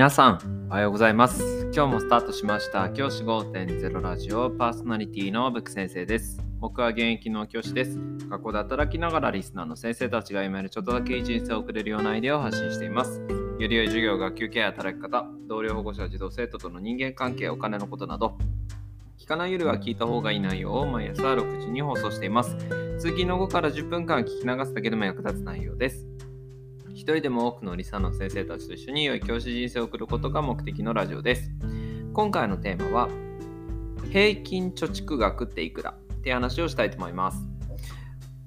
皆さん、おはようございます。今日もスタートしました。教師5.0ラジオパーソナリティのブック先生です。僕は現役の教師です。学校で働きながらリスナーの先生たちが今よりちょっとだけいい人生を送れるようなアイデアを発信しています。より良い授業、学級ケア、働き方、同僚保護者、児童生徒との人間関係、お金のことなど、聞かないよりは聞いた方がいい内容を毎朝6時に放送しています。通勤の後から10分間聞き流すだけでも役立つ内容です。人でも多くのリサの先生たちと一緒に良い教師人生を送ることが目的のラジオです。今回のテーマは、平均貯蓄額っていくらって話をしたいと思います。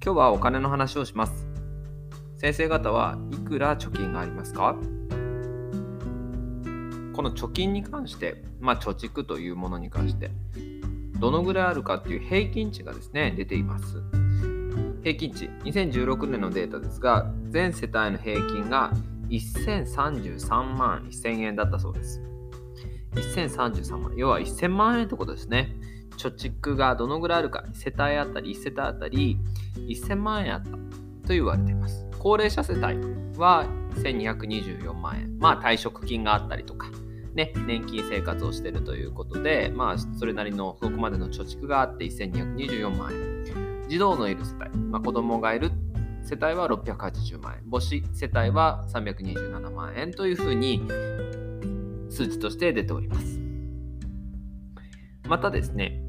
今日はお金の話をします。先生方はいくら貯金がありますか？この貯金に関して、まあ、貯蓄というものに関して、どのぐらいあるかっていう平均値がですね、出ています。平均値、2016年のデータですが、全世帯の平均が1033万1000円だったそうです。1033万、要は1000万円ってことですね。貯蓄がどのぐらいあるか、世帯あたり、1世帯あたり1000万円あったと言われています。高齢者世帯は1224万円。まあ退職金があったりとか、ね、年金生活をしているということで、まあそれなりのそこまでの貯蓄があって1224万円。児童のいる世帯、まあ、子供がいる世帯は680万円、母子世帯は327万円というふうに数値として出ております。またですね、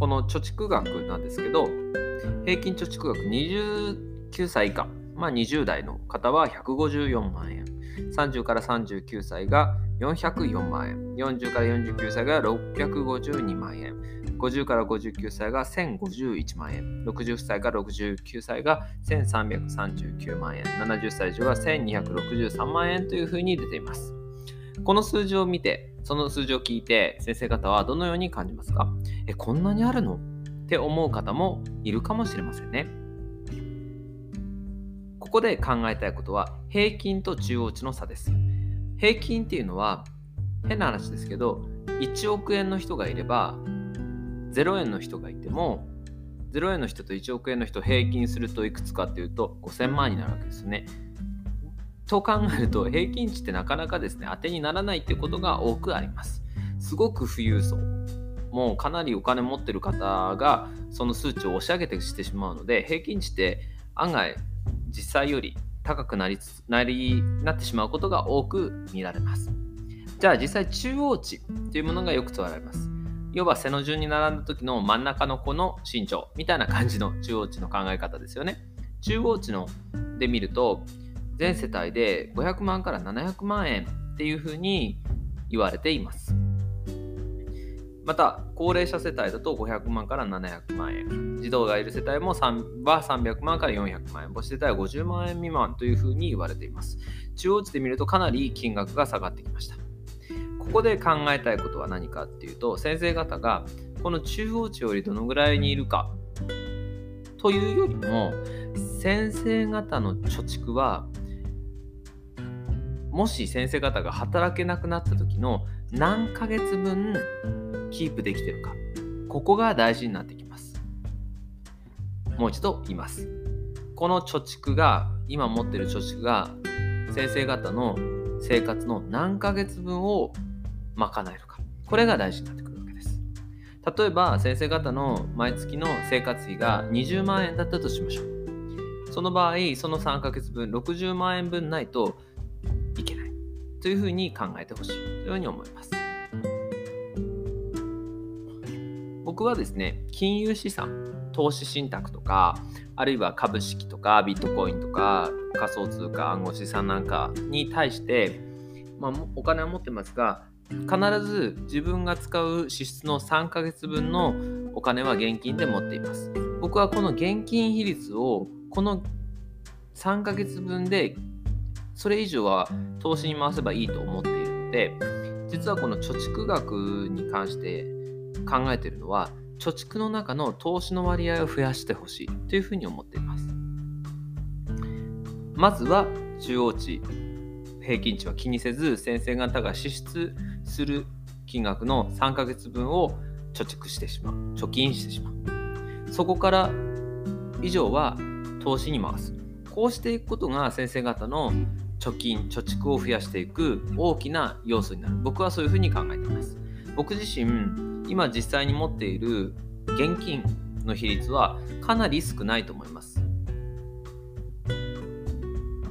この貯蓄額なんですけど、平均貯蓄額29歳以下、まあ、20代の方は154万円、30から39歳が404万円、40から49歳が652万円、50から59歳が1051万円、60歳から69歳が1339万円、70歳以上は1263万円というふうに出ています。この数字を見て、その数字を聞いて、先生方はどのように感じますか？え、こんなにあるの？って思う方もいるかもしれませんね。ここで考えたいことは、平均と中央値の差です。平均っていうのは変な話ですけど1億円の人がいれば0円の人がいても0円の人と1億円の人平均するといくつかっていうと5000万になるわけですよね。と考えると平均値ってなかなかですね当てにならないってことが多くあります。すごく富裕層もうかなりお金持ってる方がその数値を押し上げてしてしまうので平均値って案外実際より高くなりつなりなってしまうことが多く見られます。じゃあ実際中央値というものがよく使われます。要は背の順に並んだ時の真ん中の子の身長みたいな感じの中央値の考え方ですよね。中央値ので見ると全世帯で500万から700万円っていうふうに言われています。また、高齢者世帯だと500万から700万円。児童がいる世帯も3は300万から400万円。母子世帯は50万円未満というふうに言われています。中央値で見るとかなり金額が下がってきました。ここで考えたいことは何かっていうと、先生方がこの中央値よりどのぐらいにいるかというよりも、先生方の貯蓄はもし先生方が働けなくなった時の何ヶ月分キープできてるかここが大事になってきます。もう一度言います。この貯蓄が今持ってる貯蓄が先生方の生活の何ヶ月分を賄えるか。これが大事になってくるわけです。例えば先生方の毎月の生活費が20万円だったとしましょう。その場合その3ヶ月分60万円分ないとというふうに考えてほしいというふうに思います僕はですね、金融資産、投資信託とか、あるいは株式とかビットコインとか仮想通貨、暗号資産なんかに対して、まあ、お金は持ってますが、必ず自分が使う支出の3ヶ月分のお金は現金で持っています。僕はこの現金比率をこの3ヶ月分でそれ以上は投資に回せばいいと思っているので実はこの貯蓄額に関して考えているのは貯蓄の中の投資の割合を増やしてほしいというふうに思っています。まずは中央値平均値は気にせず先生方が支出する金額の3ヶ月分を貯蓄してしまう貯金してしまう。そこから以上は投資に回す。こうしていくことが先生方の貯金貯蓄を増やしていく大きな要素になる。僕はそういうふうに考えています。僕自身今実際に持っている現金の比率はかなり少ないと思います。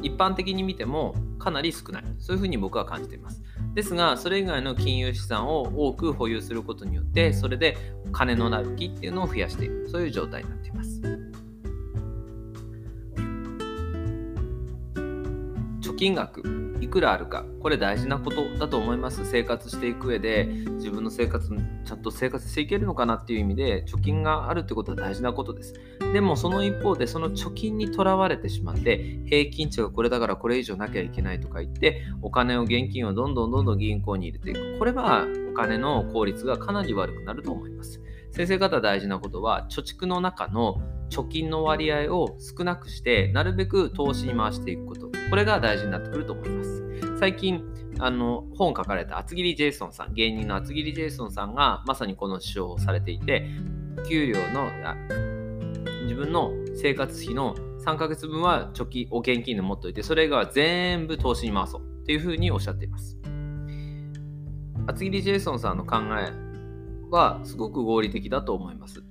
一般的に見てもかなり少ない。そういうふうに僕は感じています。ですがそれ以外の金融資産を多く保有することによってそれで金のなる木っていうのを増やしていく。そういう状態になっています。金額いくらあるかこれ大事なことだと思います。生活していく上で自分の生活ちゃんと生活していけるのかなっていう意味で貯金があるってことは大事なことです。でもその一方でその貯金にとらわれてしまって平均値がこれだからこれ以上なきゃいけないとか言ってお金を現金をどんどんどんどん銀行に入れていく。これはお金の効率がかなり悪くなると思います。先生方大事なことは貯蓄の中の貯金の割合を少なくしてなるべく投資に回していくこと。これが大事になってくると思います。最近あの本書かれた厚切りジェイソンさん芸人の厚切りジェイソンさんがまさにこの主張をされていて給料の自分の生活費の3ヶ月分は貯金を現金で持っておいてそれ以外は全部投資に回そうっていうふうにおっしゃっています。厚切りジェイソンさんの考えはすごく合理的だと思います。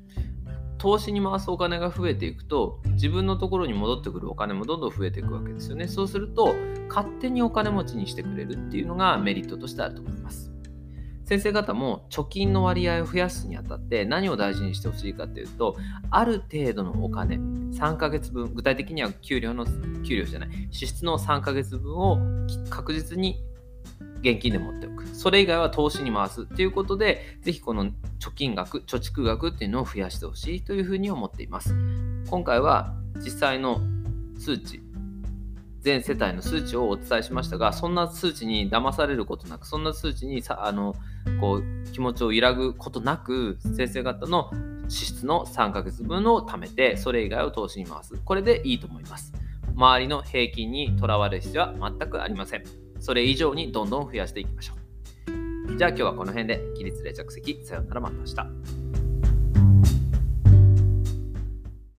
投資に回すお金が増えていくと自分のところに戻ってくるお金もどんどん増えていくわけですよね。そうすると勝手にお金持ちにしてくれるっていうのがメリットとしてあると思います。先生方も貯金の割合を増やすにあたって何を大事にしてほしいかっていうとある程度のお金3ヶ月分具体的には給料の給料じゃない支出の3ヶ月分を確実に現金で持っておく。それ以外は投資に回すっていうことで、ぜひこの貯金額、貯蓄額っていうのを増やしてほしいというふうに思っています。今回は実際の数値、全世帯の数値をお伝えしましたが、そんな数値に騙されることなく、そんな数値にさあのこう気持ちを揺らぐことなく、先生方の支出の3ヶ月分を貯めて、それ以外を投資に回す。これでいいと思います。周りの平均にとらわれる必要は全くありません。それ以上にどんどん増やしていきましょう。じゃあ今日はこの辺で起立で着席さよならまた明日。